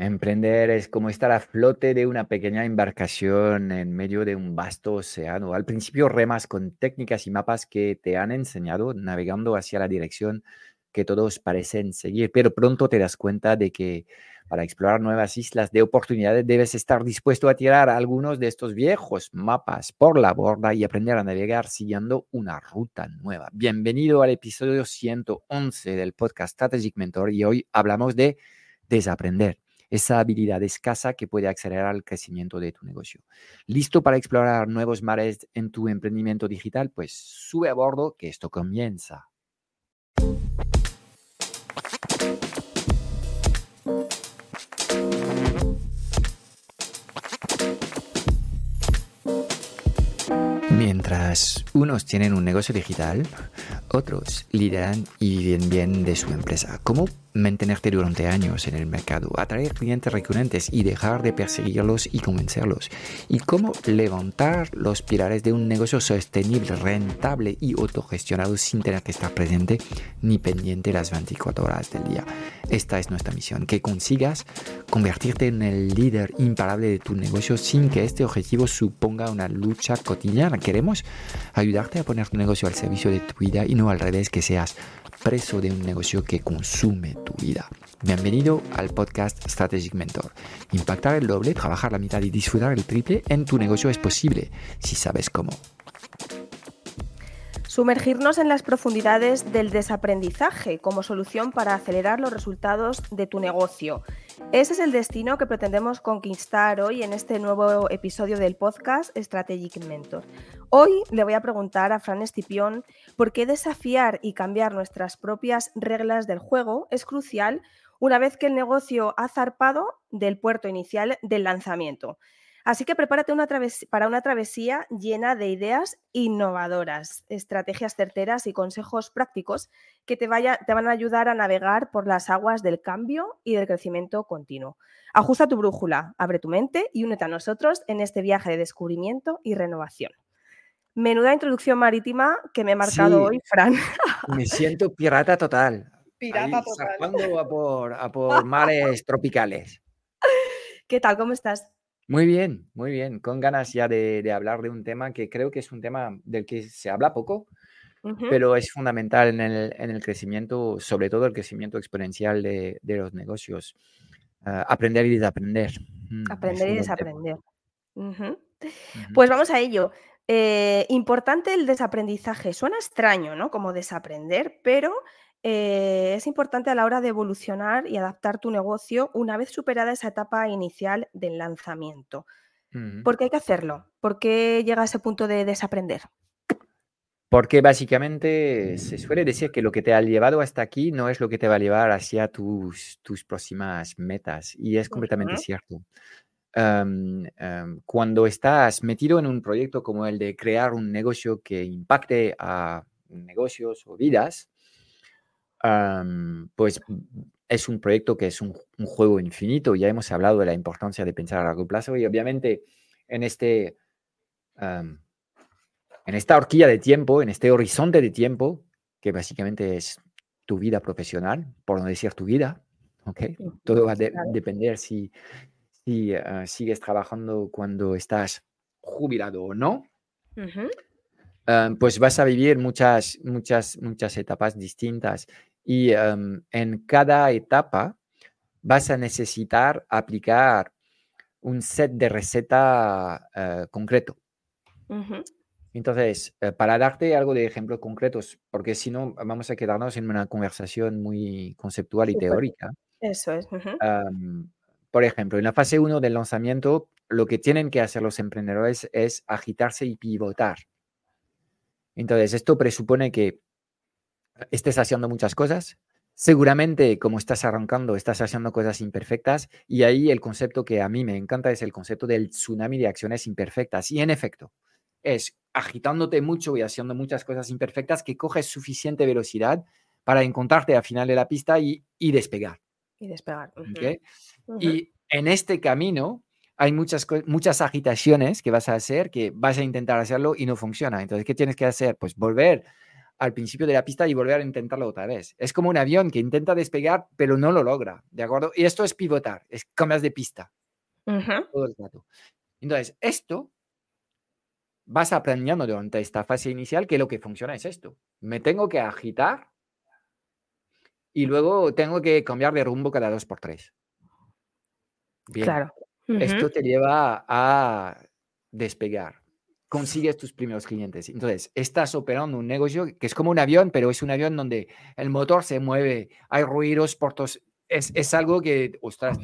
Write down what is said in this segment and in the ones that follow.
Emprender es como estar a flote de una pequeña embarcación en medio de un vasto océano. Al principio remas con técnicas y mapas que te han enseñado navegando hacia la dirección que todos parecen seguir, pero pronto te das cuenta de que para explorar nuevas islas de oportunidades debes estar dispuesto a tirar algunos de estos viejos mapas por la borda y aprender a navegar siguiendo una ruta nueva. Bienvenido al episodio 111 del podcast Strategic Mentor y hoy hablamos de desaprender esa habilidad escasa que puede acelerar el crecimiento de tu negocio. ¿Listo para explorar nuevos mares en tu emprendimiento digital? Pues sube a bordo que esto comienza. Mientras unos tienen un negocio digital, otros lideran y viven bien de su empresa. ¿Cómo mantenerte durante años en el mercado, atraer clientes recurrentes y dejar de perseguirlos y convencerlos. Y cómo levantar los pilares de un negocio sostenible, rentable y autogestionado sin tener que estar presente ni pendiente las 24 horas del día. Esta es nuestra misión, que consigas convertirte en el líder imparable de tu negocio sin que este objetivo suponga una lucha cotidiana. Queremos ayudarte a poner tu negocio al servicio de tu vida y no al revés, que seas preso de un negocio que consume tu vida. Bienvenido al podcast Strategic Mentor. Impactar el doble, trabajar la mitad y disfrutar el triple en tu negocio es posible si sabes cómo. Sumergirnos en las profundidades del desaprendizaje como solución para acelerar los resultados de tu negocio. Ese es el destino que pretendemos conquistar hoy en este nuevo episodio del podcast Strategic Mentor. Hoy le voy a preguntar a Fran Estipión por qué desafiar y cambiar nuestras propias reglas del juego es crucial una vez que el negocio ha zarpado del puerto inicial del lanzamiento. Así que prepárate para una travesía llena de ideas innovadoras, estrategias certeras y consejos prácticos que te, te van a ayudar a navegar por las aguas del cambio y del crecimiento continuo. Ajusta tu brújula, abre tu mente y únete a nosotros en este viaje de descubrimiento y renovación. Menuda introducción marítima que me he marcado hoy, Fran. Me siento pirata total. Pirata total. A por, a por mares tropicales. ¿Qué tal? ¿Cómo estás? Muy bien, muy bien. Con ganas ya de, hablar de un tema que creo que es un tema del que se habla poco, pero es fundamental en el, crecimiento, sobre todo el crecimiento exponencial de, los negocios. Ah, aprender y desaprender. Mm, aprender y desaprender. Pues vamos a ello. Eh, importante el desaprendizaje. Suena extraño, ¿no? Como desaprender, pero eh, es importante a la hora de evolucionar y adaptar tu negocio una vez superada esa etapa inicial del lanzamiento. ¿Por qué hay que hacerlo? ¿Por qué llega a ese punto de desaprender? Porque básicamente se suele decir que lo que te ha llevado hasta aquí no es lo que te va a llevar hacia tus, tus próximas metas. Y es completamente cierto. cuando estás metido en un proyecto como el de crear un negocio que impacte a negocios o vidas, pues es un proyecto que es un, juego infinito. Ya hemos hablado de la importancia de pensar a largo plazo y obviamente en, este, en esta horquilla de tiempo, en este horizonte de tiempo, que básicamente es tu vida profesional, por no decir tu vida, ¿okay? Todo va a depender si, si ah, sigues trabajando cuando estás jubilado o no. Pues vas a vivir muchas, muchas, muchas etapas distintas y en cada etapa vas a necesitar aplicar un set de receta eh, concreto. Entonces, eh, para darte algo de ejemplos concretos, porque si no vamos a quedarnos en una conversación muy conceptual y teórica. Eso es. por ejemplo, en la fase 1 del lanzamiento, lo que tienen que hacer los emprendedores es agitarse y pivotar. Entonces, esto presupone que estés haciendo muchas cosas. Seguramente, como estás arrancando, estás haciendo cosas imperfectas y ahí el concepto que a mí me encanta es el concepto del tsunami de acciones imperfectas. Y en efecto, es agitándote mucho y haciendo muchas cosas imperfectas que coges suficiente velocidad para encontrarte al final de la pista y, despegar. Y despegar. Y en este camino hay muchas, muchas agitaciones que vas a hacer, que vas a intentar hacerlo y no funciona. Entonces, ¿qué tienes que hacer? Pues volver al principio de la pista y volver a intentarlo otra vez. Es como un avión que intenta despegar, pero no lo logra, ¿de acuerdo? Y esto es pivotar, es cambias de pista todo el rato. Entonces, esto vas aprendiendo durante esta fase inicial que lo que funciona es esto. Me tengo que agitar y luego tengo que cambiar de rumbo cada dos por tres. Bien. Claro. Esto te lleva a despegar. Consigues tus primeros clientes. Entonces, estás operando un negocio que es como un avión, pero es un avión donde el motor se mueve, hay ruidos por todos. Es, es algo que, ostras,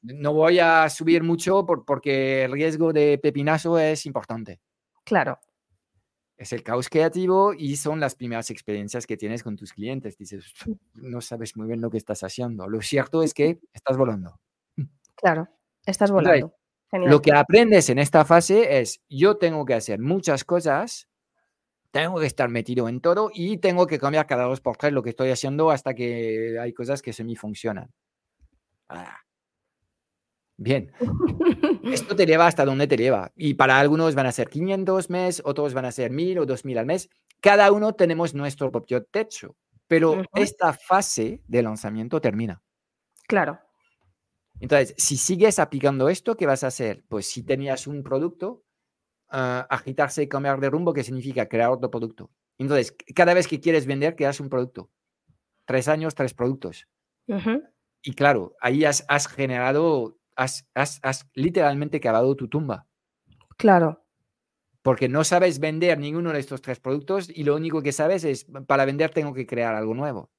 no voy a subir mucho porque el riesgo de pepinazo es importante. Claro. Es el caos creativo y son las primeras experiencias que tienes con tus clientes. Dices, no sabes muy bien lo que estás haciendo. Lo cierto es que estás volando. Claro, estás volando. Lo que aprendes en esta fase es, yo tengo que hacer muchas cosas, tengo que estar metido en todo y tengo que cambiar cada dos por tres lo que estoy haciendo hasta que hay cosas que semi funcionan. Ah. Bien. Esto te lleva hasta donde te lleva. Y para algunos van a ser 500 mes, otros van a ser 1000 o 2000 al mes. Cada uno tenemos nuestro propio techo. Pero esta fase de lanzamiento termina. Claro. Entonces, si sigues aplicando esto, ¿qué vas a hacer? Pues si tenías un producto, ah, agitarse y cambiar de rumbo, ¿qué significa crear otro producto. Entonces, cada vez que quieres vender, creas un producto. Tres años, tres productos. Y claro, ahí has, has generado has, literalmente cavado tu tumba. Claro. Porque no sabes vender ninguno de estos tres productos y lo único que sabes es, para vender tengo que crear algo nuevo.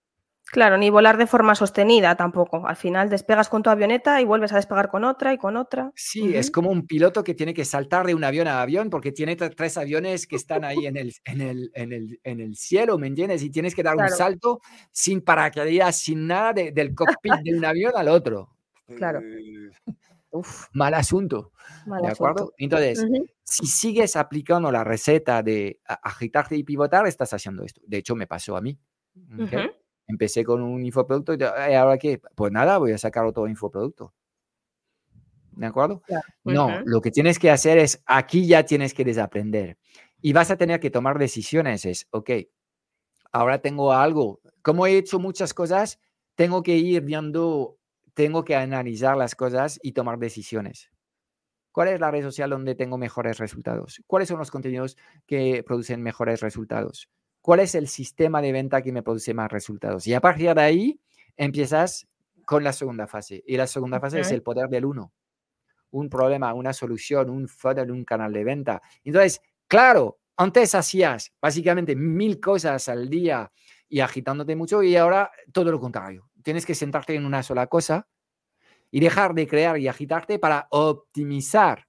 Claro, ni volar de forma sostenida tampoco. Al final despegas con tu avioneta y vuelves a despegar con otra y con otra. Sí, es como un piloto que tiene que saltar de un avión a avión porque tiene tres aviones que están ahí en el, en el, en el, cielo, ¿me entiendes? Y tienes que dar un salto sin paracaídas, sin nada del cockpit de un avión al otro. Claro. Eh, mal asunto. ¿De acuerdo? Entonces, si sigues aplicando la receta de agitarte y pivotar, estás haciendo esto. De hecho, me pasó a mí. Empecé con un infoproducto y ahora qué? Pues nada, voy a sacar otro infoproducto. ¿De acuerdo? No, lo que tienes que hacer es, aquí ya tienes que desaprender. Y vas a tener que tomar decisiones. Es, ok, ahora tengo algo. Como he hecho muchas cosas, tengo que ir viendo tengo que analizar las cosas y tomar decisiones. ¿Cuál es la red social donde tengo mejores resultados? ¿Cuáles son los contenidos que producen mejores resultados? ¿Cuál es el sistema de venta que me produce más resultados? Y a partir de ahí empiezas con la segunda fase. Y la segunda fase es el poder del uno. Un problema, una solución, un funnel, un canal de venta. Entonces, claro, antes hacías básicamente mil cosas al día y agitándote mucho y ahora todo lo contrario tienes que sentarte en una sola cosa y dejar de crear y agitarte para optimizar.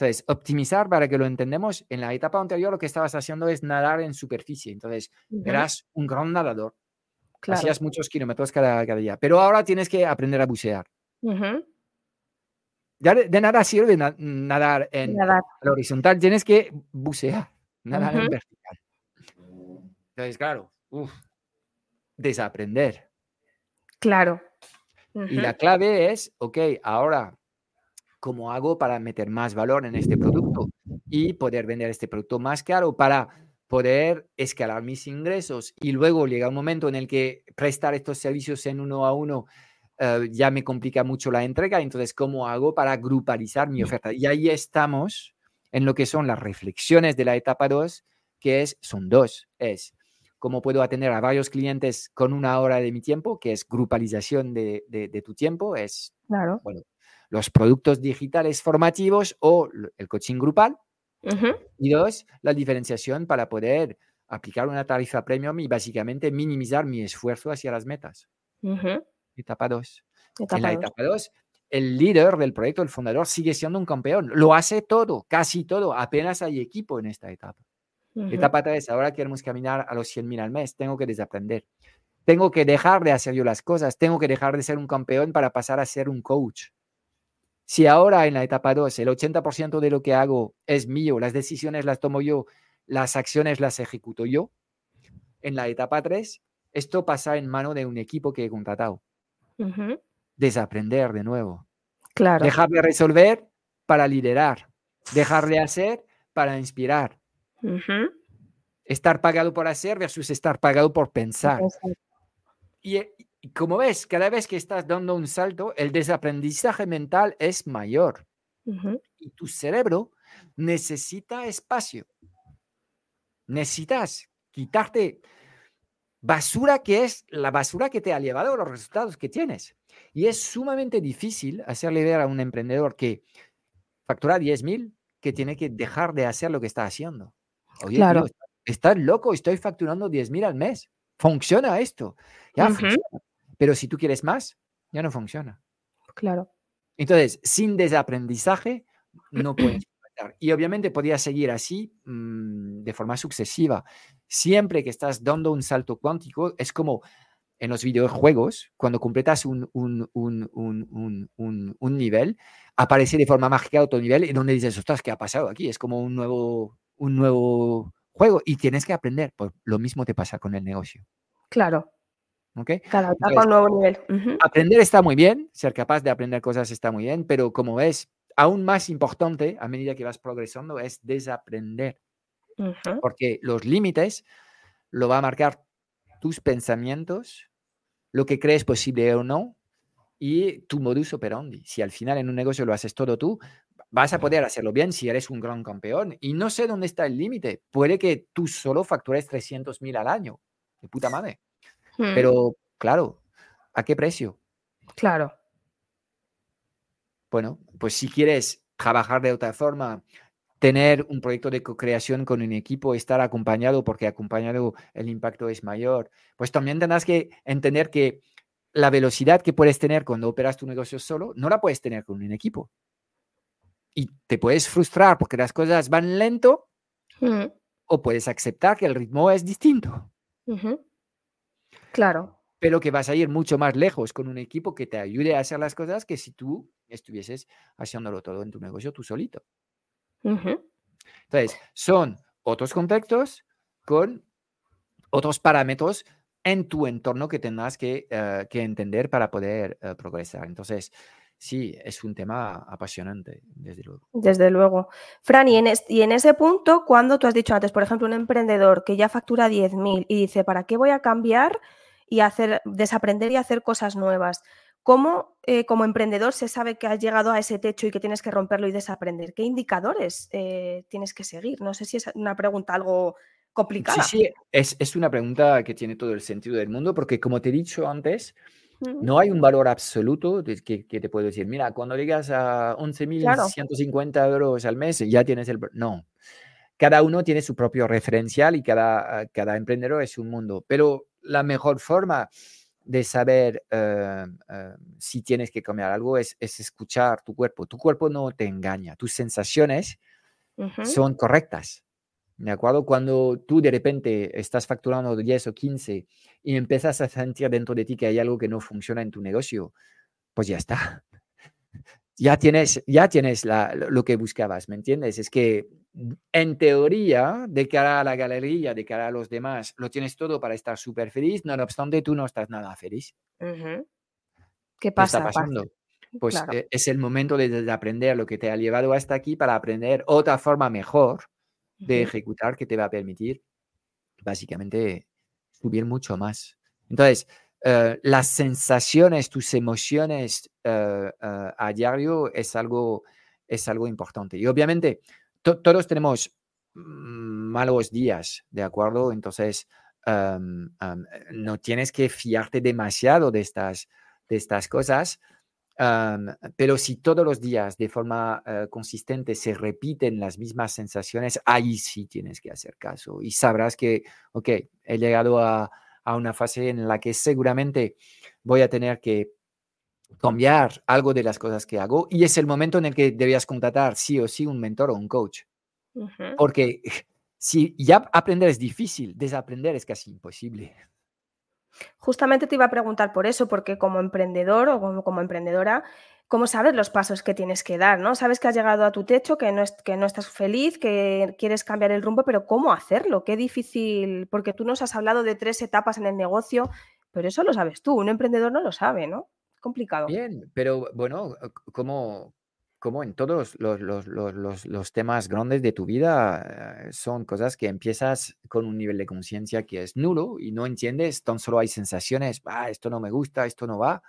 Entonces, optimizar, para que lo entendemos, en la etapa anterior lo que estabas haciendo es nadar en superficie. Entonces, eras un gran nadador. Hacías muchos kilómetros cada, día. Pero ahora tienes que aprender a bucear. Ya de, nada sirve nadar en horizontal, tienes que bucear, nadar en vertical. Entonces, claro, desaprender. Claro. Y la clave es, ok, ahora, ¿cómo hago para meter más valor en este producto y poder vender este producto más caro para poder escalar mis ingresos? Y luego llega un momento en el que prestar estos servicios en uno a uno eh, ya me complica mucho la entrega. Entonces, ¿cómo hago para grupalizar mi oferta? Y ahí estamos en lo que son las reflexiones de la etapa 2, que es, son dos. Es cómo puedo atender a varios clientes con una hora de mi tiempo, que es grupalización de, tu tiempo, es claro. bueno, los productos digitales formativos o el coaching grupal. Y dos, la diferenciación para poder aplicar una tarifa premium y básicamente minimizar mi esfuerzo hacia las metas. Etapa 2. En la etapa 2, el líder del proyecto, el fundador, sigue siendo un campeón. Lo hace todo, casi todo. Apenas hay equipo en esta etapa. Etapa 3, ahora queremos caminar a los 100.000 al mes, tengo que desaprender. Tengo que dejar de hacer yo las cosas, tengo que dejar de ser un campeón para pasar a ser un coach. Si ahora en la etapa 2 el 80% de lo que hago es mío, las decisiones las tomo yo, las acciones las ejecuto yo, en la etapa 3 esto pasa en mano de un equipo que he contratado. Desaprender de nuevo. Claro. Dejar de resolver para liderar. Dejar de hacer para inspirar Estar pagado por hacer versus estar pagado por pensar. Y, y como ves, cada vez que estás dando un salto, el desaprendizaje mental es mayor. Y tu cerebro necesita espacio. Necesitas quitarte basura que es la basura que te ha llevado a los resultados que tienes. Y es sumamente difícil hacerle ver a un emprendedor que factura 10.000 que tiene que dejar de hacer lo que está haciendo. Oye, claro. estás loco, estoy facturando 10.000 al mes. Funciona esto. Ya funciona. Pero si tú quieres más, ya no funciona. Claro. Entonces, sin desaprendizaje, no puedes y obviamente podías seguir así mm, de forma sucesiva. Siempre que estás dando un salto cuántico, es como en los videojuegos, cuando completas un, un, un, un, nivel, aparece de forma mágica otro nivel y donde dices, ostras, ¿qué ha pasado aquí? Es como un nuevo, un nuevo juego y tienes que aprender. Pues lo mismo te pasa con el negocio. Claro. ¿Ok? Cada etapa un nuevo nivel. Aprender está muy bien, ser capaz de aprender cosas está muy bien, pero como ves, aún más importante a medida que vas progresando es desaprender. Porque los límites lo va a marcar tus pensamientos, lo que crees posible o no, y tu modus operandi. Si al final en un negocio lo haces todo tú, vas a poder hacerlo bien si eres un gran campeón. Y no sé dónde está el límite. Puede que tú solo factures 300 mil al año. De puta madre. Hmm. Pero, claro, ¿a qué precio? Claro. Bueno, pues si quieres trabajar de otra forma, tener un proyecto de co-creación con un equipo, estar acompañado, porque acompañado el impacto es mayor, pues también tendrás que entender que la velocidad que puedes tener cuando operas tu negocio solo, no la puedes tener con un equipo. Y te puedes frustrar porque las cosas van lento mm. o puedes aceptar que el ritmo es distinto. Claro pero que vas a ir mucho más lejos con un equipo que te ayude a hacer las cosas que si tú estuvieses haciéndolo todo en tu negocio tú solito. Entonces, son otros contextos con otros parámetros en tu entorno que tendrás que, eh, entender para poder eh, progresar. Entonces, sí, es un tema apasionante, desde luego. Desde luego. Fran, y en, y en ese punto, cuando tú has dicho antes, por ejemplo, un emprendedor que ya factura 10.000 y dice, ¿para qué voy a cambiar? Y hacer, desaprender y hacer cosas nuevas. ¿Cómo eh, como emprendedor se sabe que has llegado a ese techo y que tienes que romperlo y desaprender? ¿Qué indicadores eh, tienes que seguir? No sé si es una pregunta algo complicada. Sí, sí, es, una pregunta que tiene todo el sentido del mundo porque como te he dicho antes, no hay un valor absoluto que, que, te puedo decir, mira, cuando llegas a 11.150 euros al mes ya tienes el... No, cada uno tiene su propio referencial y cada, cada emprendedor es un mundo, pero la mejor forma de saber eh, eh, si tienes que cambiar algo es, escuchar tu cuerpo. Tu cuerpo no te engaña, tus sensaciones son correctas. ¿De acuerdo? Cuando tú de repente estás facturando 10 o 15 y empiezas a sentir dentro de ti que hay algo que no funciona en tu negocio, pues ya está. Ya tienes, ya tienes lo que buscabas, ¿me entiendes? Es que en teoría, de cara a la galería, de cara a los demás, lo tienes todo para estar súper feliz, no obstante, tú no estás nada feliz. ¿Qué pasa? está pasando? Pues eh, es el momento de, aprender lo que te ha llevado hasta aquí para aprender otra forma mejor de ejecutar que te va a permitir básicamente subir mucho más. Entonces, eh, las sensaciones, tus emociones eh, a diario es algo, es algo importante. Y obviamente, todos tenemos malos días, ¿de acuerdo? Entonces, no tienes que fiarte demasiado de estas, de estas cosas, pero si todos los días de forma eh, consistente se repiten las mismas sensaciones, ahí sí tienes que hacer caso y sabrás que, ok, he llegado a, a una fase en la que seguramente voy a tener que cambiar algo de las cosas que hago y es el momento en el que debías contratar sí o sí un mentor o un coach. Porque si ya aprender es difícil, desaprender es casi imposible. Justamente te iba a preguntar por eso, porque como emprendedor o como, como, emprendedora, ¿cómo sabes los pasos que tienes que dar? ¿no? Sabes que has llegado a tu techo, que no, es, que no estás feliz, que quieres cambiar el rumbo, pero ¿cómo hacerlo? Qué difícil, porque tú nos has hablado de tres etapas en el negocio, pero eso lo sabes tú, un emprendedor no lo sabe, ¿no? Complicado. Bien, pero bueno, ¿cómo, como en todos los, los, los, los, temas grandes de tu vida, eh, son cosas que empiezas con un nivel de conciencia que es nulo y no entiendes, tan solo hay sensaciones, ah, esto no me gusta, esto no va,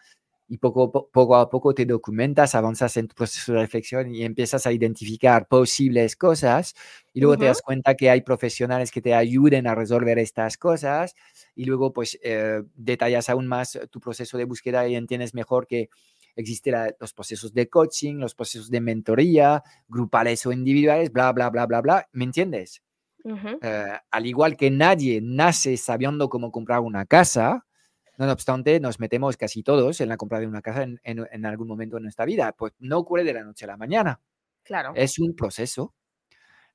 y poco, poco a poco te documentas, avanzas en tu proceso de reflexión y empiezas a identificar posibles cosas y luego te das cuenta que hay profesionales que te ayuden a resolver estas cosas y luego pues eh, detallas aún más tu proceso de búsqueda y entiendes mejor que existen los procesos de coaching, los procesos de mentoría, grupales o individuales, bla, bla, bla, bla, bla, ¿me entiendes? Eh, al igual que nadie nace sabiendo cómo comprar una casa, no obstante, nos metemos casi todos en la compra de una casa en, algún momento de nuestra vida. Pues no ocurre de la noche a la mañana. Claro. Es un proceso.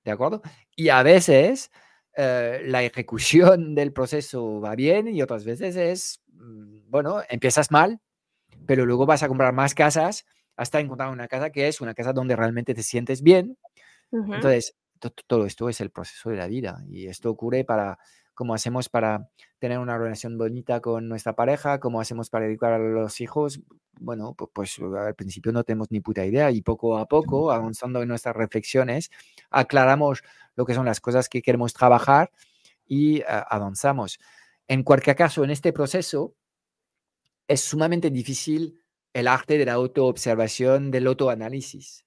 ¿De acuerdo? Y a veces eh, la ejecución del proceso va bien y otras veces es, mm, bueno, empiezas mal, pero luego vas a comprar más casas hasta encontrar una casa que es una casa donde realmente te sientes bien. Entonces, todo esto es el proceso de la vida y esto ocurre para cómo hacemos para tener una relación bonita con nuestra pareja, cómo hacemos para educar a los hijos. Bueno, pues, al principio no tenemos ni puta idea y poco a poco, avanzando en nuestras reflexiones, aclaramos lo que son las cosas que queremos trabajar y avanzamos. En cualquier caso, en este proceso es sumamente difícil el arte de la autoobservación, del autoanálisis,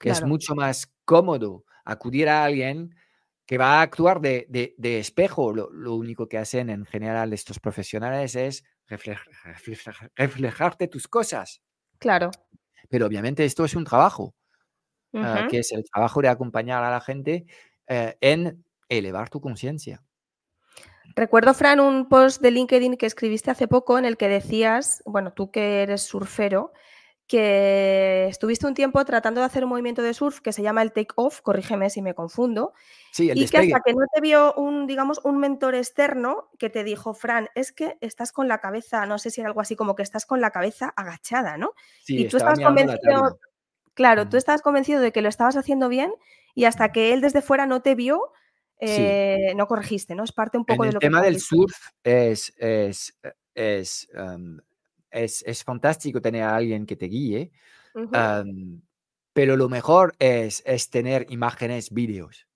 que es mucho más cómodo acudir a alguien que va a actuar de, de, espejo. Lo, lo, único que hacen en general estos profesionales es reflejarte tus cosas. Claro. Pero obviamente esto es un trabajo, ah, que es el trabajo de acompañar a la gente eh, en elevar tu conciencia. Recuerdo, Fran, un post de LinkedIn que escribiste hace poco en el que decías, bueno, tú que eres surfero, que estuviste un tiempo tratando de hacer un movimiento de surf que se llama el take off, corrígeme si me confundo, sí, y que hasta que no te vio un, digamos, un mentor externo que te dijo, Fran, es que estás con la cabeza, no sé si era algo así como que estás con la cabeza agachada, ¿no? Sí, y tú estabas convencido, claro, tú estabas convencido de que lo estabas haciendo bien y hasta que él desde fuera no te vio, eh, no corregiste, ¿no? Es parte un poco de lo que... El tema del surf es, es, es em, es, fantástico tener a alguien que te guíe, pero lo mejor es, es tener imágenes, vídeos.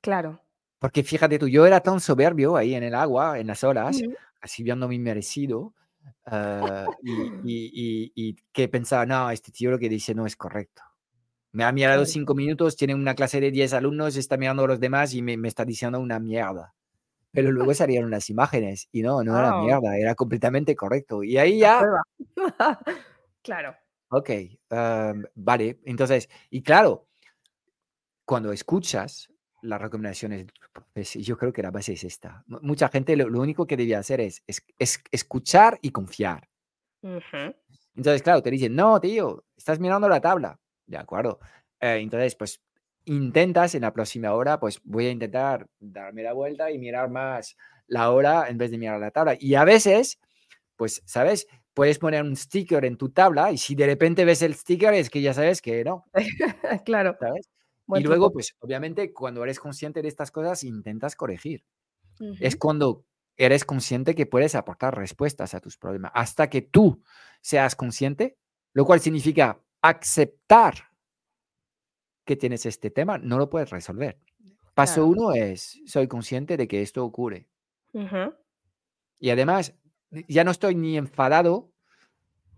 Claro. Porque fíjate tú, yo era tan soberbio ahí en el agua, en las olas, así viendo mi merecido, ah, y, y, que pensaba, no, este tío lo que dice no es correcto. Me ha mirado cinco minutos, tiene una clase de diez alumnos, está mirando a los demás y me, me está diciendo una mierda. Pero luego salieron las imágenes y no, no era mierda, era completamente correcto. Y ahí ya... claro. Ok, vale. Entonces, y claro, cuando escuchas las recomendaciones, pues yo creo que la base es esta. Mucha gente lo, único que debía hacer es, es, escuchar y confiar. Entonces, claro, te dicen, no, tío, estás mirando la tabla. De acuerdo. Eh, entonces, pues intentas en la próxima hora, pues voy a intentar darme la vuelta y mirar más la hora en vez de mirar la tabla. Y a veces, pues, ¿sabes? Puedes poner un sticker en tu tabla y si de repente ves el sticker es que ya sabes que no. claro. ¿Sabes? y luego, pues, obviamente, cuando eres consciente de estas cosas, intentas corregir. Es cuando eres consciente que puedes aportar respuestas a tus problemas. Hasta que tú seas consciente, lo cual significa aceptar que tienes este tema, no lo puedes resolver. Paso uno es, soy consciente de que esto ocurre. Y además, ya no estoy ni enfadado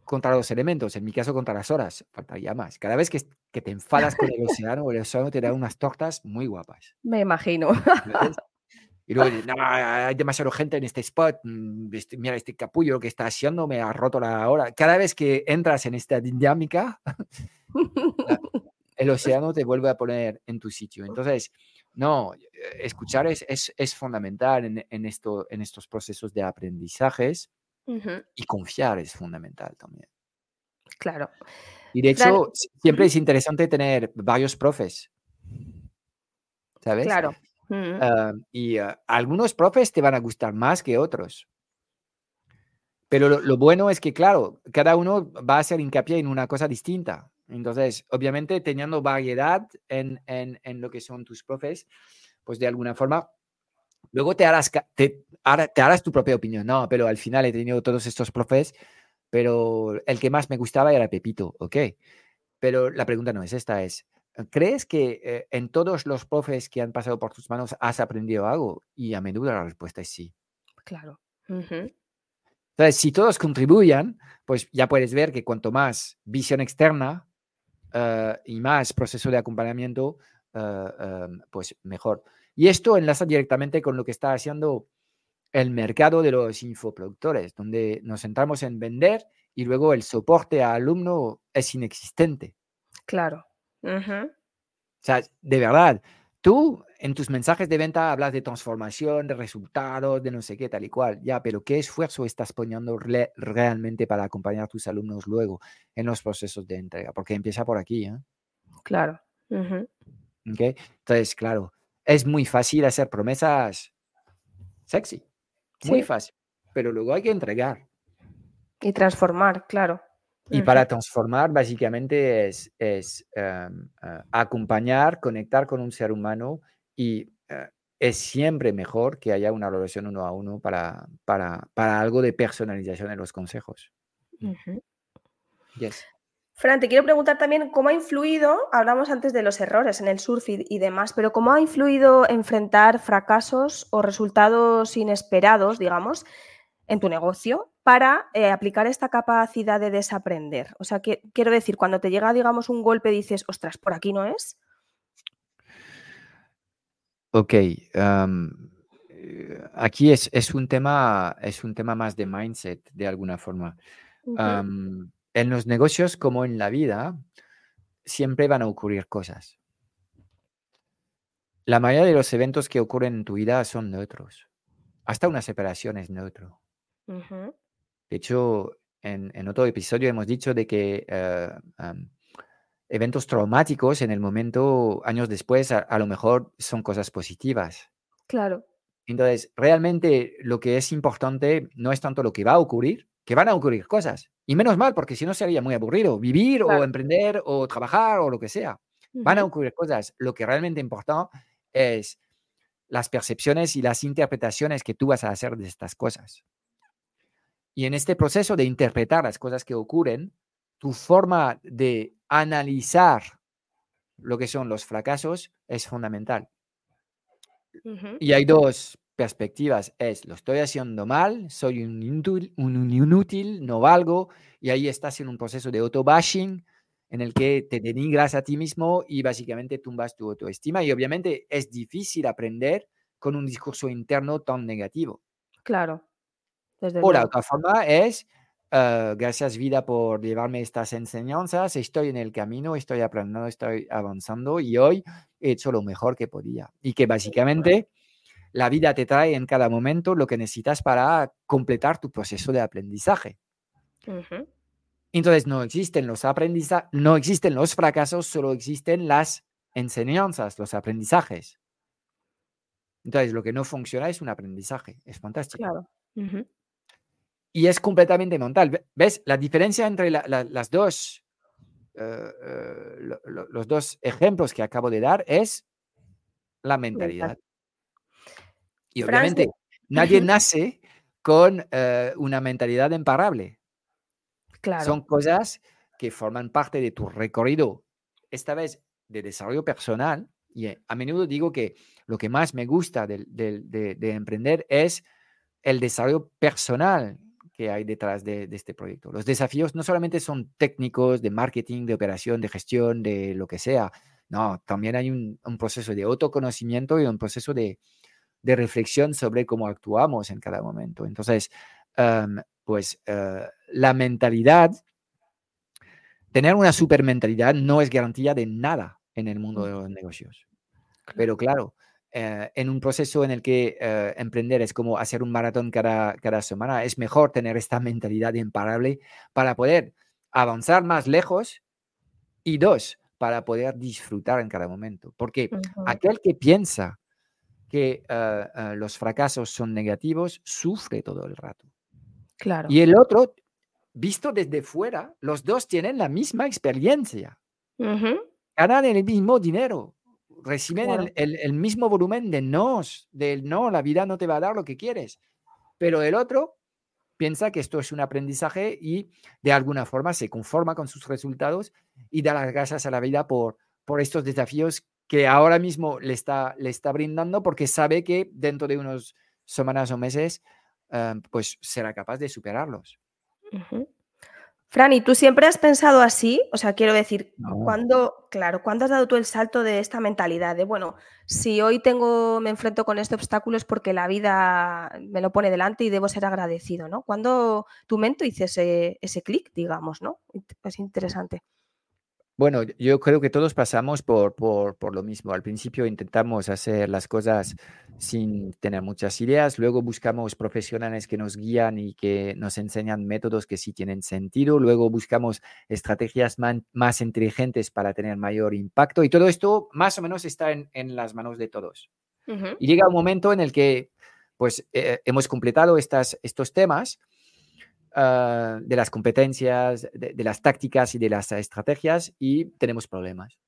contra los elementos, en mi caso contra las horas, faltaría más. Cada vez que, que te enfadas con el océano, el océano te da unas tortas muy guapas. Me imagino. Y luego, no, hay demasiada gente en este spot, mm, este, mira este capullo que está haciendo, me ha roto la hora. Cada vez que entras en esta dinámica, el océano te vuelve a poner en tu sitio. Entonces, no, eh, escuchar es, es, fundamental en, en, esto, en estos procesos de aprendizajes y confiar es fundamental también. Claro. Y de hecho, siempre es interesante tener varios profes. ¿Sabes? Claro. Ah, y ah, algunos profes te van a gustar más que otros. Pero lo, lo, bueno es que, claro, cada uno va a hacer hincapié en una cosa distinta. Entonces, obviamente, teniendo variedad en, en, en, lo que son tus profes, pues de alguna forma, luego te harás, te, te harás tu propia opinión. No, pero al final he tenido todos estos profes, pero el que más me gustaba era Pepito, ¿ok? pero la pregunta no es esta, es, ¿crees que eh, en todos los profes que han pasado por tus manos has aprendido algo? Y a menudo la respuesta es sí. Claro. Entonces, si todos contribuyan, pues ya puedes ver que cuanto más visión externa eh, y más proceso de acompañamiento, eh, em, pues mejor. Y esto enlaza directamente con lo que está haciendo el mercado de los infoproductores, donde nos centramos en vender y luego el soporte a alumno es inexistente. Claro. O sea, de verdad, tú en tus mensajes de venta hablas de transformación, de resultados, de no sé qué, tal y cual, ya, pero ¿qué esfuerzo estás poniendo realmente para acompañar a tus alumnos luego en los procesos de entrega? Porque empieza por aquí, ¿eh? Claro. Entonces, claro, es muy fácil hacer promesas sexy, muy fácil, pero luego hay que entregar. Y transformar, claro. Y para transformar, básicamente es, es em, eh, acompañar, conectar con un ser humano y eh, es siempre mejor que haya una relación uno a uno para, para, para algo de personalización en los consejos. yes. Fran, te quiero preguntar también cómo ha influido, hablamos antes de los errores en el surf y, demás, pero cómo ha influido enfrentar fracasos o resultados inesperados, digamos, en tu negocio para eh, aplicar esta capacidad de desaprender. O sea, que, quiero decir, cuando te llega, digamos, un golpe, dices, ostras, por aquí no es. Ok. Eh, aquí es, un tema, es un tema más de mindset, de alguna forma en los negocios como en la vida, siempre van a ocurrir cosas. La mayoría de los eventos que ocurren en tu vida son neutros. Hasta una separación es neutro. De hecho, en, otro episodio hemos dicho de que eh, eventos traumáticos en el momento, años después, a, lo mejor son cosas positivas. Claro. Entonces, realmente lo que es importante no es tanto lo que va a ocurrir, que van a ocurrir cosas. Y menos mal, porque si no sería muy aburrido vivir o emprender o trabajar o lo que sea. Van a ocurrir cosas. Lo que realmente importa es las percepciones y las interpretaciones que tú vas a hacer de estas cosas. Y en este proceso de interpretar las cosas que ocurren, tu forma de analizar lo que son los fracasos es fundamental. Y hay dos perspectivas es, lo estoy haciendo mal, soy un inútil, un inútil, no valgo, y ahí estás en un proceso de auto-bashing en el que te denigras a ti mismo y básicamente tumbas tu autoestima y obviamente es difícil aprender con un discurso interno tan negativo. Claro. O la otra forma es, ah, gracias vida por llevarme estas enseñanzas, estoy en el camino, estoy aprendiendo, estoy avanzando y hoy he hecho lo mejor que podía. Y que básicamente la vida te trae en cada momento lo que necesitas para completar tu proceso de aprendizaje. Entonces no existen los aprendizajes, no existen los fracasos, solo existen las enseñanzas, los aprendizajes. Entonces lo que no funciona es un aprendizaje, es fantástico. Claro. Y es completamente mental. ¿Ves? La diferencia entre las dos, eh, eh, los dos ejemplos que acabo de dar es la mentalidad. Y obviamente nadie nace con eh, una mentalidad imparable. Claro. Son cosas que forman parte de tu recorrido, esta vez de desarrollo personal. Y a menudo digo que lo que más me gusta de, emprender es el desarrollo personal que hay detrás de, este proyecto. Los desafíos no solamente son técnicos, de marketing, de operación, de gestión, de lo que sea. No, también hay un proceso de autoconocimiento y un proceso de, de reflexión sobre cómo actuamos en cada momento. Entonces, em, pues eh, la mentalidad, tener una super mentalidad no es garantía de nada en el mundo de los negocios. Pero claro, eh, en un proceso en el que eh, emprender es como hacer un maratón cada, cada semana, es mejor tener esta mentalidad imparable para poder avanzar más lejos y dos, para poder disfrutar en cada momento. Porque aquel que piensa que ah, ah, los fracasos son negativos, sufre todo el rato. Claro. Y el otro, visto desde fuera, los dos tienen la misma experiencia. Ganan el mismo dinero, reciben el, mismo volumen de nos, del no, la vida no te va a dar lo que quieres. Pero el otro piensa que esto es un aprendizaje y de alguna forma se conforma con sus resultados y da las gracias a la vida por, por estos desafíos que ahora mismo le está, le está brindando porque sabe que dentro de unos semanas o meses eh, pues será capaz de superarlos. Fran, ¿y tú siempre has pensado así? O sea, quiero decir, ¿cuándo, claro, ¿cuándo has dado tú el salto de esta mentalidad de, bueno, si hoy tengo, me enfrento con este obstáculo es porque la vida me lo pone delante y debo ser agradecido, ¿no? ¿Cuándo tu mente hizo ese, ese clic, digamos, ¿no? Es interesante. Bueno, yo creo que todos pasamos por, por, lo mismo. Al principio intentamos hacer las cosas sin tener muchas ideas, luego buscamos profesionales que nos guían y que nos enseñan métodos que sí tienen sentido, luego buscamos estrategias más inteligentes para tener mayor impacto y todo esto más o menos está en, las manos de todos. Y llega un momento en el que pues eh, hemos completado estas, estos temas Ah, de las competencias, de, las tácticas y de las estrategias y tenemos problemas.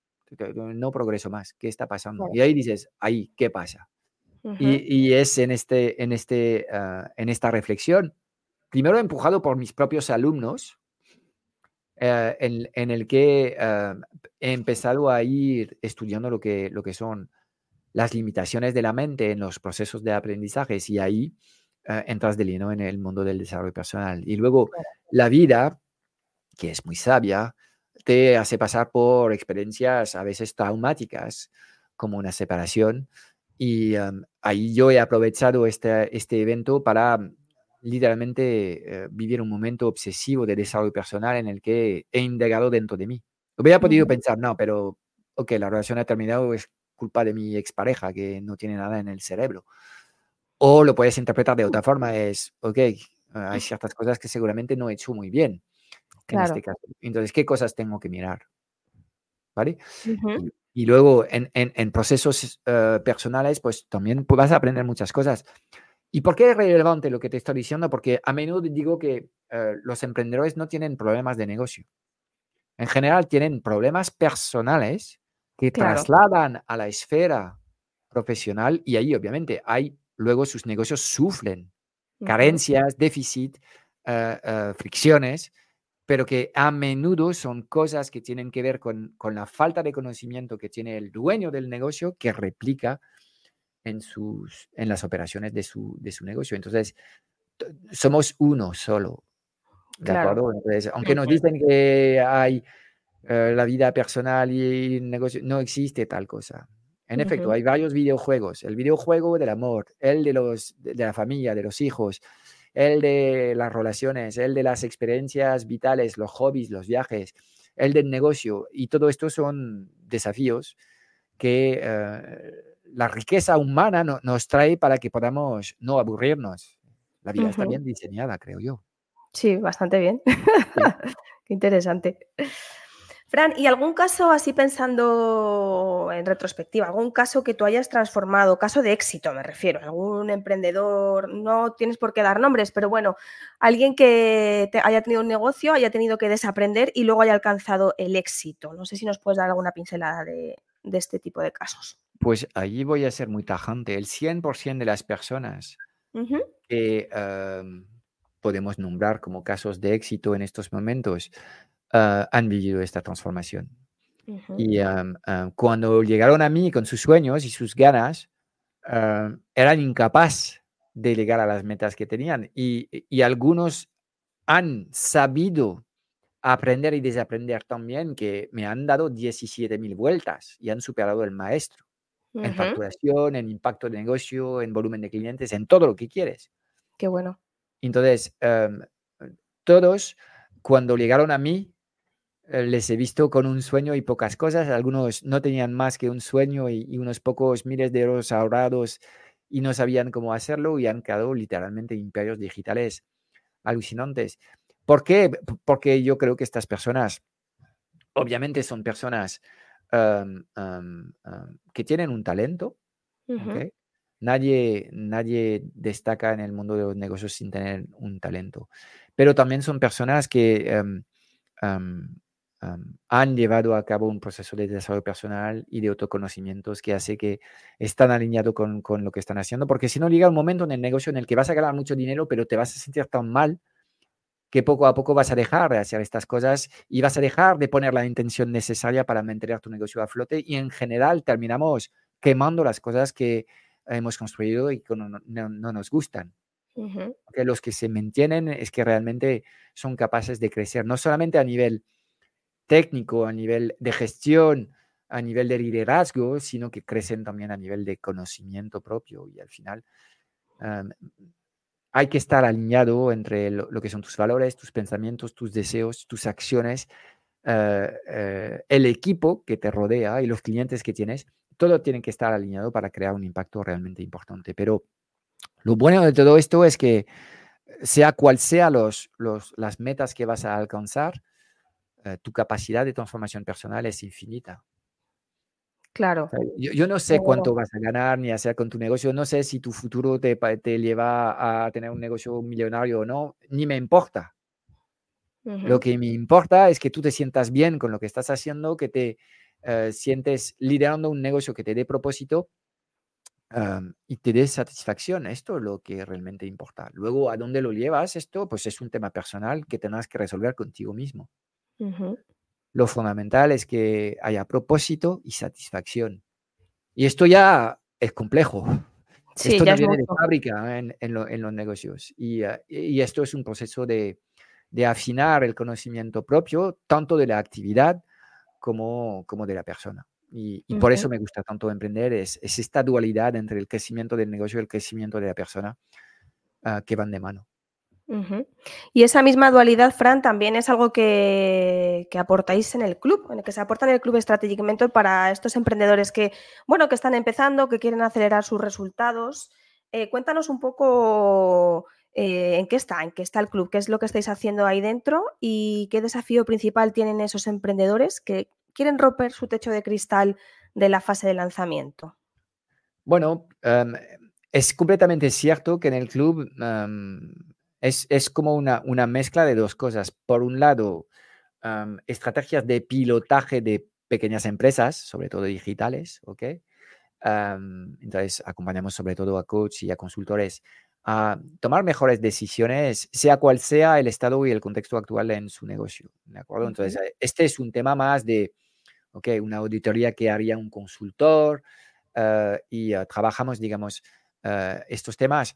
No progreso más. ¿Qué está pasando? Y ahí dices, ahí, ¿qué pasa? y, es en, este, en, este, ah, en esta reflexión, primero empujado por mis propios alumnos, eh, en, el que ah, he empezado a ir estudiando lo que, lo que son las limitaciones de la mente en los procesos de aprendizaje y ahí eh, entras de lleno en el mundo del desarrollo personal. Y luego la vida, que es muy sabia, te hace pasar por experiencias a veces traumáticas, como una separación. Y em, ahí yo he aprovechado este, este evento para mm, literalmente eh, vivir un momento obsesivo de desarrollo personal en el que he indagado dentro de mí. Hubiera podido pensar, no, pero, ok, la relación ha terminado, es culpa de mi expareja que no tiene nada en el cerebro. O lo puedes interpretar de otra forma, es, ok, hay ciertas cosas que seguramente no he hecho muy bien en este caso. Entonces, ¿qué cosas tengo que mirar? ¿Vale? y, luego en, en, procesos eh, personales, pues también vas a aprender muchas cosas. ¿Y por qué es relevante lo que te estoy diciendo? Porque a menudo digo que eh, los emprendedores no tienen problemas de negocio. En general tienen problemas personales que trasladan a la esfera profesional y ahí obviamente hay luego sus negocios sufren carencias, déficit, eh, eh, fricciones, pero que a menudo son cosas que tienen que ver con, la falta de conocimiento que tiene el dueño del negocio que replica en, sus, en las operaciones de su, de su negocio. Entonces, somos uno solo. ¿De acuerdo? Entonces, aunque nos dicen que hay eh, la vida personal y el negocio, no existe tal cosa. En efecto, hay varios videojuegos. El videojuego del amor, el de, los, de la familia, de los hijos, el de las relaciones, el de las experiencias vitales, los hobbies, los viajes, el del negocio. Y todo esto son desafíos que eh, la riqueza humana nos trae para que podamos no aburrirnos. La vida está bien diseñada, creo yo. Sí, bastante bien. Qué interesante. Fran, ¿y algún caso así pensando en retrospectiva, algún caso que tú hayas transformado, caso de éxito me refiero, algún emprendedor, no tienes por qué dar nombres, pero bueno, alguien que haya tenido un negocio, haya tenido que desaprender y luego haya alcanzado el éxito? No sé si nos puedes dar alguna pincelada de, este tipo de casos. Pues allí voy a ser muy tajante. El 100% de las personas que em, podemos nombrar como casos de éxito en estos momentos Ah, han vivido esta transformación. Y cuando llegaron a mí con sus sueños y sus ganas, eran incapaces de llegar a las metas que tenían. Y, algunos han sabido aprender y desaprender también, que me han dado 17.000 vueltas y han superado el maestro en facturación, en impacto de negocio, en volumen de clientes, en todo lo que quieres. Qué bueno. Entonces, todos, cuando llegaron a mí, les he visto con un sueño y pocas cosas. Algunos no tenían más que un sueño y, unos pocos miles de euros ahorrados y no sabían cómo hacerlo y han creado literalmente imperios digitales alucinantes. ¿Por qué? Porque yo creo que estas personas, obviamente son personas que tienen un talento. Nadie, nadie destaca en el mundo de los negocios sin tener un talento. Pero también son personas que han llevado a cabo un proceso de desarrollo personal y de autoconocimientos que hace que están alineados con, con, lo que están haciendo, porque si no llega un momento en el negocio en el que vas a ganar mucho dinero, pero te vas a sentir tan mal que poco a poco vas a dejar de hacer estas cosas y vas a dejar de poner la intención necesaria para mantener tu negocio a flote y en general terminamos quemando las cosas que hemos construido y que no, no, nos gustan. que los que se mantienen es que realmente son capaces de crecer, no solamente a nivel técnico, a nivel de gestión, a nivel de liderazgo, sino que crecen también a nivel de conocimiento propio y al final hay que estar alineado entre lo, que son tus valores, tus pensamientos, tus deseos, tus acciones, eh, eh, el equipo que te rodea y los clientes que tienes. Todo tiene que estar alineado para crear un impacto realmente importante. Pero lo bueno de todo esto es que sea cual sea los, las metas que vas a alcanzar, eh, tu capacidad de transformación personal es infinita. Claro. Yo, no sé cuánto vas a ganar ni hacer con tu negocio, no sé si tu futuro te, te lleva a tener un negocio millonario o no, ni me importa. Lo que me importa es que tú te sientas bien con lo que estás haciendo, que te eh, sientes liderando un negocio que te dé propósito y te dé satisfacción. Esto es lo que realmente importa. Luego, ¿a dónde lo llevas esto? Pues es un tema personal que tendrás que resolver contigo mismo. Lo fundamental es que haya propósito y satisfacción. Y esto ya es complejo. esto no viene de fábrica en, los negocios. Ah, y, esto es un proceso de, afinar el conocimiento propio, tanto de la actividad como, como de la persona. Y, por eso me gusta tanto emprender, es, esta dualidad entre el crecimiento del negocio y el crecimiento de la persona ah, que van de mano. Y esa misma dualidad, Fran, también es algo que, aportáis en el club, en el que se aporta en el club Strategic Mentor para estos emprendedores que, bueno, que están empezando, que quieren acelerar sus resultados. Eh, cuéntanos un poco eh, en qué está, en qué está el club, qué es lo que estáis haciendo ahí dentro y qué desafío principal tienen esos emprendedores que quieren romper su techo de cristal de la fase de lanzamiento. Bueno, em, es completamente cierto que en el club em, es, como una, una, mezcla de dos cosas. Por un lado, estrategias de pilotaje de pequeñas empresas, sobre todo digitales, ¿ok? entonces, acompañamos sobre todo a coaches y a consultores a tomar mejores decisiones, sea cual sea el estado y el contexto actual en su negocio, ¿de acuerdo? Entonces, eh, este es un tema más de, ok, una auditoría que haría un consultor eh, y eh, trabajamos, digamos, estos temas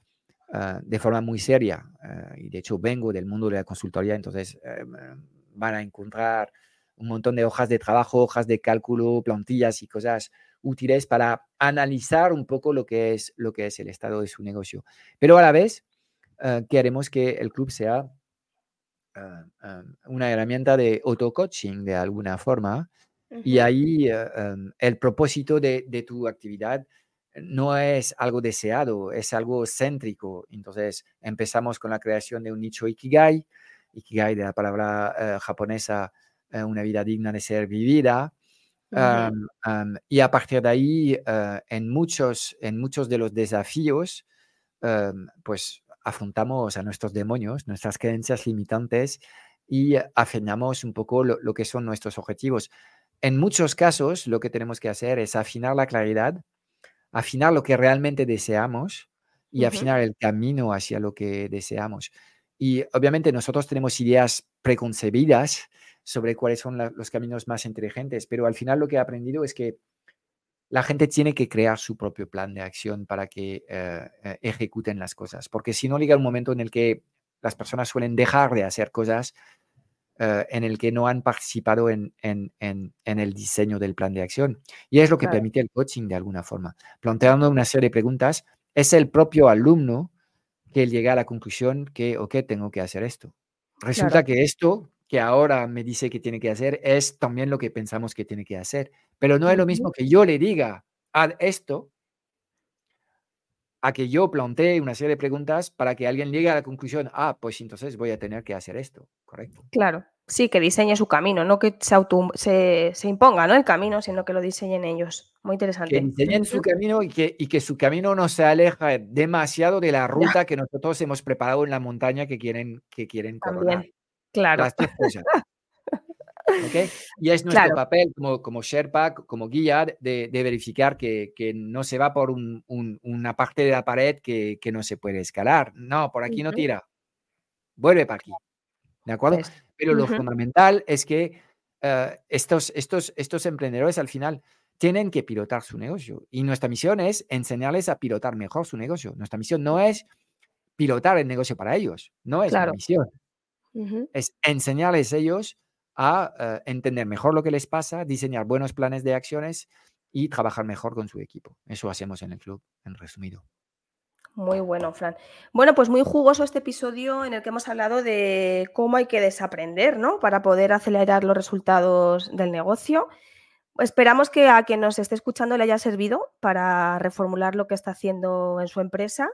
Ah, de forma muy seria. Ah, y de hecho vengo del mundo de la consultoría, entonces eh, van a encontrar un montón de hojas de trabajo, hojas de cálculo, plantillas y cosas útiles para analizar un poco lo que es, lo que es el estado de su negocio. Pero a la vez ah, queremos que el club sea una herramienta de auto-coaching de alguna forma. Y ahí el propósito de, de tu actividad no es algo deseado, es algo céntrico. Entonces empezamos con la creación de un nicho Ikigai, Ikigai de la palabra eh, japonesa, eh, una vida digna de ser vivida. y a partir de ahí, eh, en, muchos, en muchos de los desafíos, pues afrontamos a nuestros demonios, nuestras creencias limitantes y afinamos un poco lo que son nuestros objetivos. En muchos casos, lo que tenemos que hacer es afinar la claridad afinar lo que realmente deseamos y afinar el camino hacia lo que deseamos. Y obviamente nosotros tenemos ideas preconcebidas sobre cuáles son los caminos más inteligentes, pero al final lo que he aprendido es que la gente tiene que crear su propio plan de acción para que eh, eh, ejecuten las cosas, porque si no llega un momento en el que las personas suelen dejar de hacer cosas eh, en el que no han participado en, en, en, el diseño del plan de acción. Y es lo que permite el coaching de alguna forma. Planteando una serie de preguntas, es el propio alumno que llega a la conclusión que, ok, tengo que hacer esto. Resulta que esto que ahora me dice que tiene que hacer es también lo que pensamos que tiene que hacer. Pero no es lo mismo que yo le diga, haz esto, a que yo plantee una serie de preguntas para que alguien llegue a la conclusión, ah, pues entonces voy a tener que hacer esto, ¿correcto? Claro, sí, que diseñe su camino, no que se, se, imponga ¿no? el camino, sino que lo diseñen ellos. Muy interesante. Que diseñen su camino y que, y que su camino no se aleja demasiado de la ruta que nosotros hemos preparado en la montaña que quieren, que quieren coronar. Claro. Y es nuestro papel como, como Sherpa, como guía, de, verificar que, no se va por una parte de la pared que, no se puede escalar. No, por aquí no tira. Vuelve para aquí. ¿De acuerdo? Pues, Pero lo fundamental es que eh, estos, estos, estos emprendedores al final tienen que pilotar su negocio. Y nuestra misión es enseñarles a pilotar mejor su negocio. Nuestra misión no es pilotar el negocio para ellos, no es la misión. Es enseñarles ellos a eh, entender mejor lo que les pasa, diseñar buenos planes de acciones y trabajar mejor con su equipo. Eso hacemos en el club, en resumido. Muy bueno, Fran. Bueno, pues muy jugoso este episodio en el que hemos hablado de cómo hay que desaprender, ¿no? Para poder acelerar los resultados del negocio. Esperamos que a quien nos esté escuchando le haya servido para reformular lo que está haciendo en su empresa.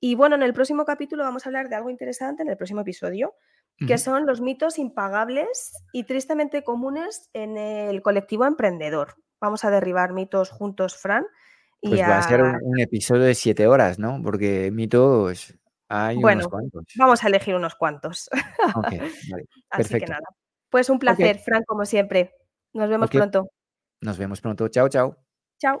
Y bueno, en el próximo capítulo vamos a hablar de algo interesante, en el próximo episodio, que son los mitos impagables y tristemente comunes en el colectivo emprendedor. Vamos a derribar mitos juntos, Fran. Y pues va a ser un, episodio de siete horas, ¿no? Porque mitos hay bueno, unos cuantos. Vamos a elegir unos cuantos. Así que nada. Pues un placer, Fran, como siempre. Nos vemos pronto. Nos vemos pronto. Chao, chao. Chao.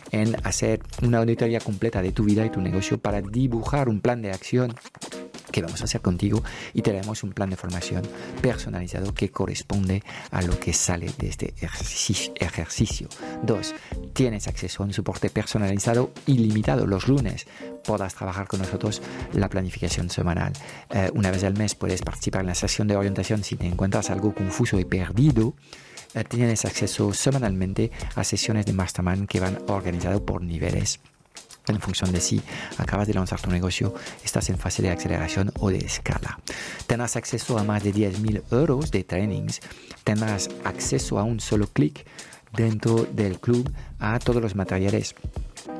en hacer una auditoría completa de tu vida y tu negocio para dibujar un plan de acción que vamos a hacer contigo y te daremos un plan de formación personalizado que corresponde a lo que sale de este ejercicio. Dos, tienes acceso a un soporte personalizado ilimitado los lunes. Podrás trabajar con nosotros la planificación semanal. Eh, una vez al mes puedes participar en la sesión de orientación si te encuentras algo confuso y perdido. Eh, tienes acceso semanalmente a sesiones de mastermind que van organizadas por niveles en función de si acabas de lanzar tu negocio, estás en fase de aceleración o de escala. Tendrás acceso a más de 10.000 euros de trainings, tendrás acceso a un solo clic dentro del club a todos los materiales